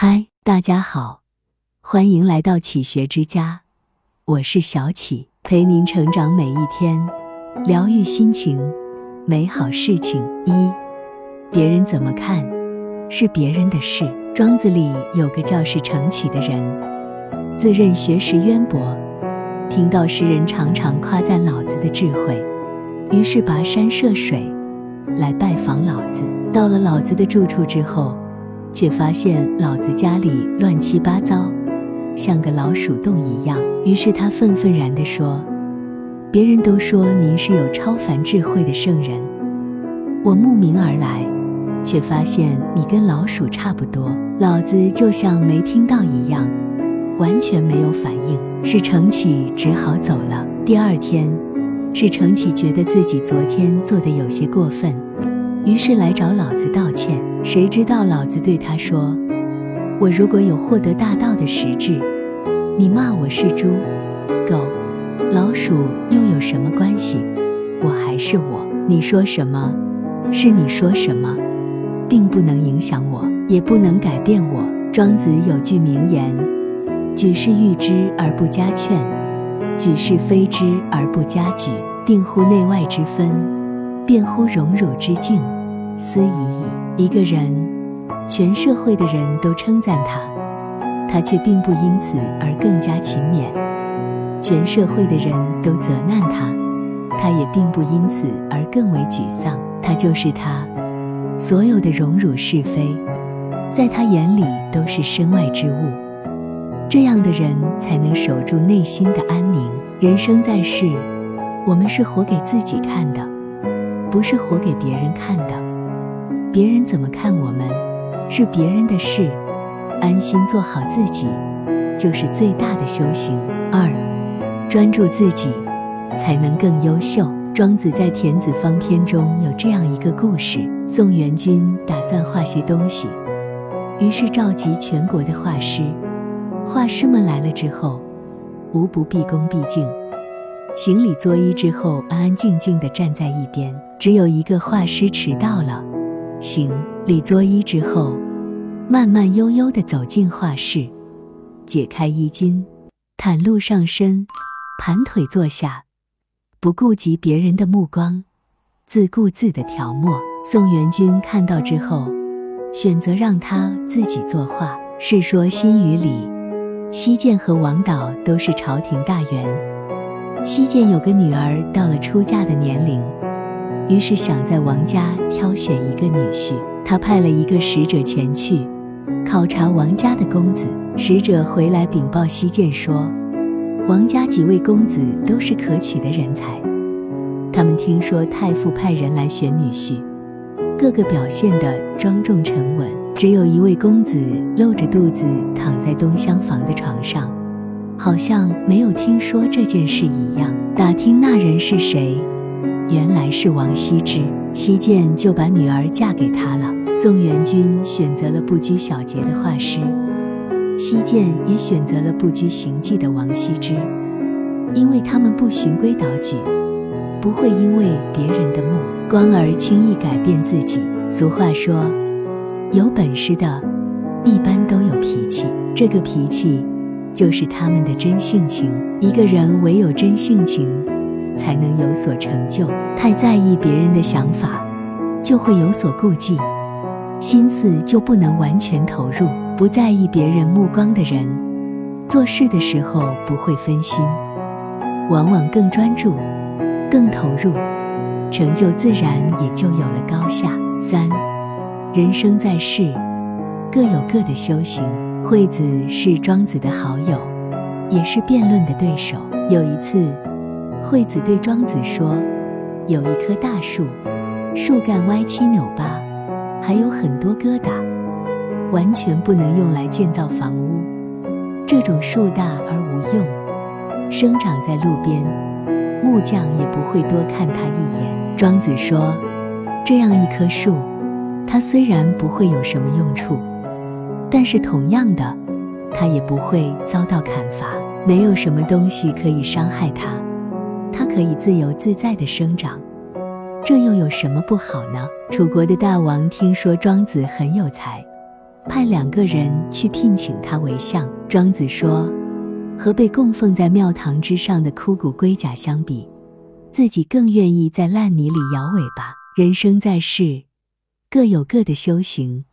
嗨，大家好，欢迎来到启学之家，我是小启，陪您成长每一天，疗愈心情，美好事情。一，别人怎么看，是别人的事。庄子里有个叫是成启的人，自认学识渊博，听到诗人常常夸赞老子的智慧，于是跋山涉水来拜访老子。到了老子的住处之后。却发现老子家里乱七八糟，像个老鼠洞一样。于是他愤愤然地说：“别人都说您是有超凡智慧的圣人，我慕名而来，却发现你跟老鼠差不多。”老子就像没听到一样，完全没有反应。是程启只好走了。第二天，是程启觉得自己昨天做的有些过分。于是来找老子道歉，谁知道老子对他说：“我如果有获得大道的实质，你骂我是猪、狗、老鼠又有什么关系？我还是我，你说什么是你说什么，并不能影响我，也不能改变我。”庄子有句名言：“举世誉之而不加劝，举世非之而不加沮，定乎内外之分，辩乎荣辱之境。”思已矣。一个人，全社会的人都称赞他，他却并不因此而更加勤勉；全社会的人都责难他，他也并不因此而更为沮丧。他就是他，所有的荣辱是非，在他眼里都是身外之物。这样的人才能守住内心的安宁。人生在世，我们是活给自己看的，不是活给别人看的。别人怎么看我们，是别人的事，安心做好自己，就是最大的修行。二，专注自己，才能更优秀。庄子在《田子方篇》中有这样一个故事：宋元君打算画些东西，于是召集全国的画师。画师们来了之后，无不毕恭毕敬，行礼作揖之后，安安静静地站在一边。只有一个画师迟到了。行礼作揖之后，慢慢悠悠地走进画室，解开衣襟，袒露上身，盘腿坐下，不顾及别人的目光，自顾自地调墨。宋元君看到之后，选择让他自己作画。《世说新语》里，西涧和王导都是朝廷大员。西涧有个女儿，到了出嫁的年龄。于是想在王家挑选一个女婿，他派了一个使者前去考察王家的公子。使者回来禀报西涧说，王家几位公子都是可取的人才。他们听说太傅派人来选女婿，个个表现得庄重沉稳，只有一位公子露着肚子躺在东厢房的床上，好像没有听说这件事一样。打听那人是谁。原来是王羲之，西涧就把女儿嫁给他了。宋元君选择了不拘小节的画师，西涧也选择了不拘形迹的王羲之，因为他们不循规蹈矩，不会因为别人的目光而轻易改变自己。俗话说，有本事的，一般都有脾气，这个脾气就是他们的真性情。一个人唯有真性情。才能有所成就。太在意别人的想法，就会有所顾忌，心思就不能完全投入。不在意别人目光的人，做事的时候不会分心，往往更专注、更投入，成就自然也就有了高下。三，人生在世，各有各的修行。惠子是庄子的好友，也是辩论的对手。有一次。惠子对庄子说：“有一棵大树，树干歪七扭八，还有很多疙瘩，完全不能用来建造房屋。这种树大而无用，生长在路边，木匠也不会多看它一眼。”庄子说：“这样一棵树，它虽然不会有什么用处，但是同样的，它也不会遭到砍伐，没有什么东西可以伤害它。”它可以自由自在地生长，这又有什么不好呢？楚国的大王听说庄子很有才，派两个人去聘请他为相。庄子说，和被供奉在庙堂之上的枯骨龟甲相比，自己更愿意在烂泥里摇尾巴。人生在世，各有各的修行，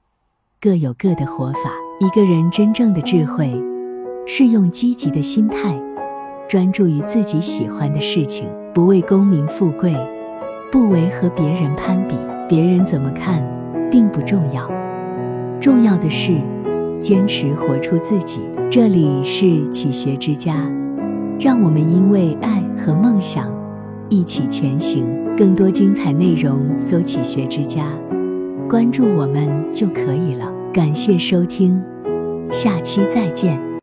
各有各的活法。一个人真正的智慧，是用积极的心态，专注于自己喜欢的事情，不为功名富贵，不为和别人攀比。别人怎么看，并不重要，重要的是坚持活出自己。这里是启学之家，让我们因为爱和梦想一起前行。更多精彩内容，搜“启学之家”，关注我们就可以了。感谢收听，下期再见。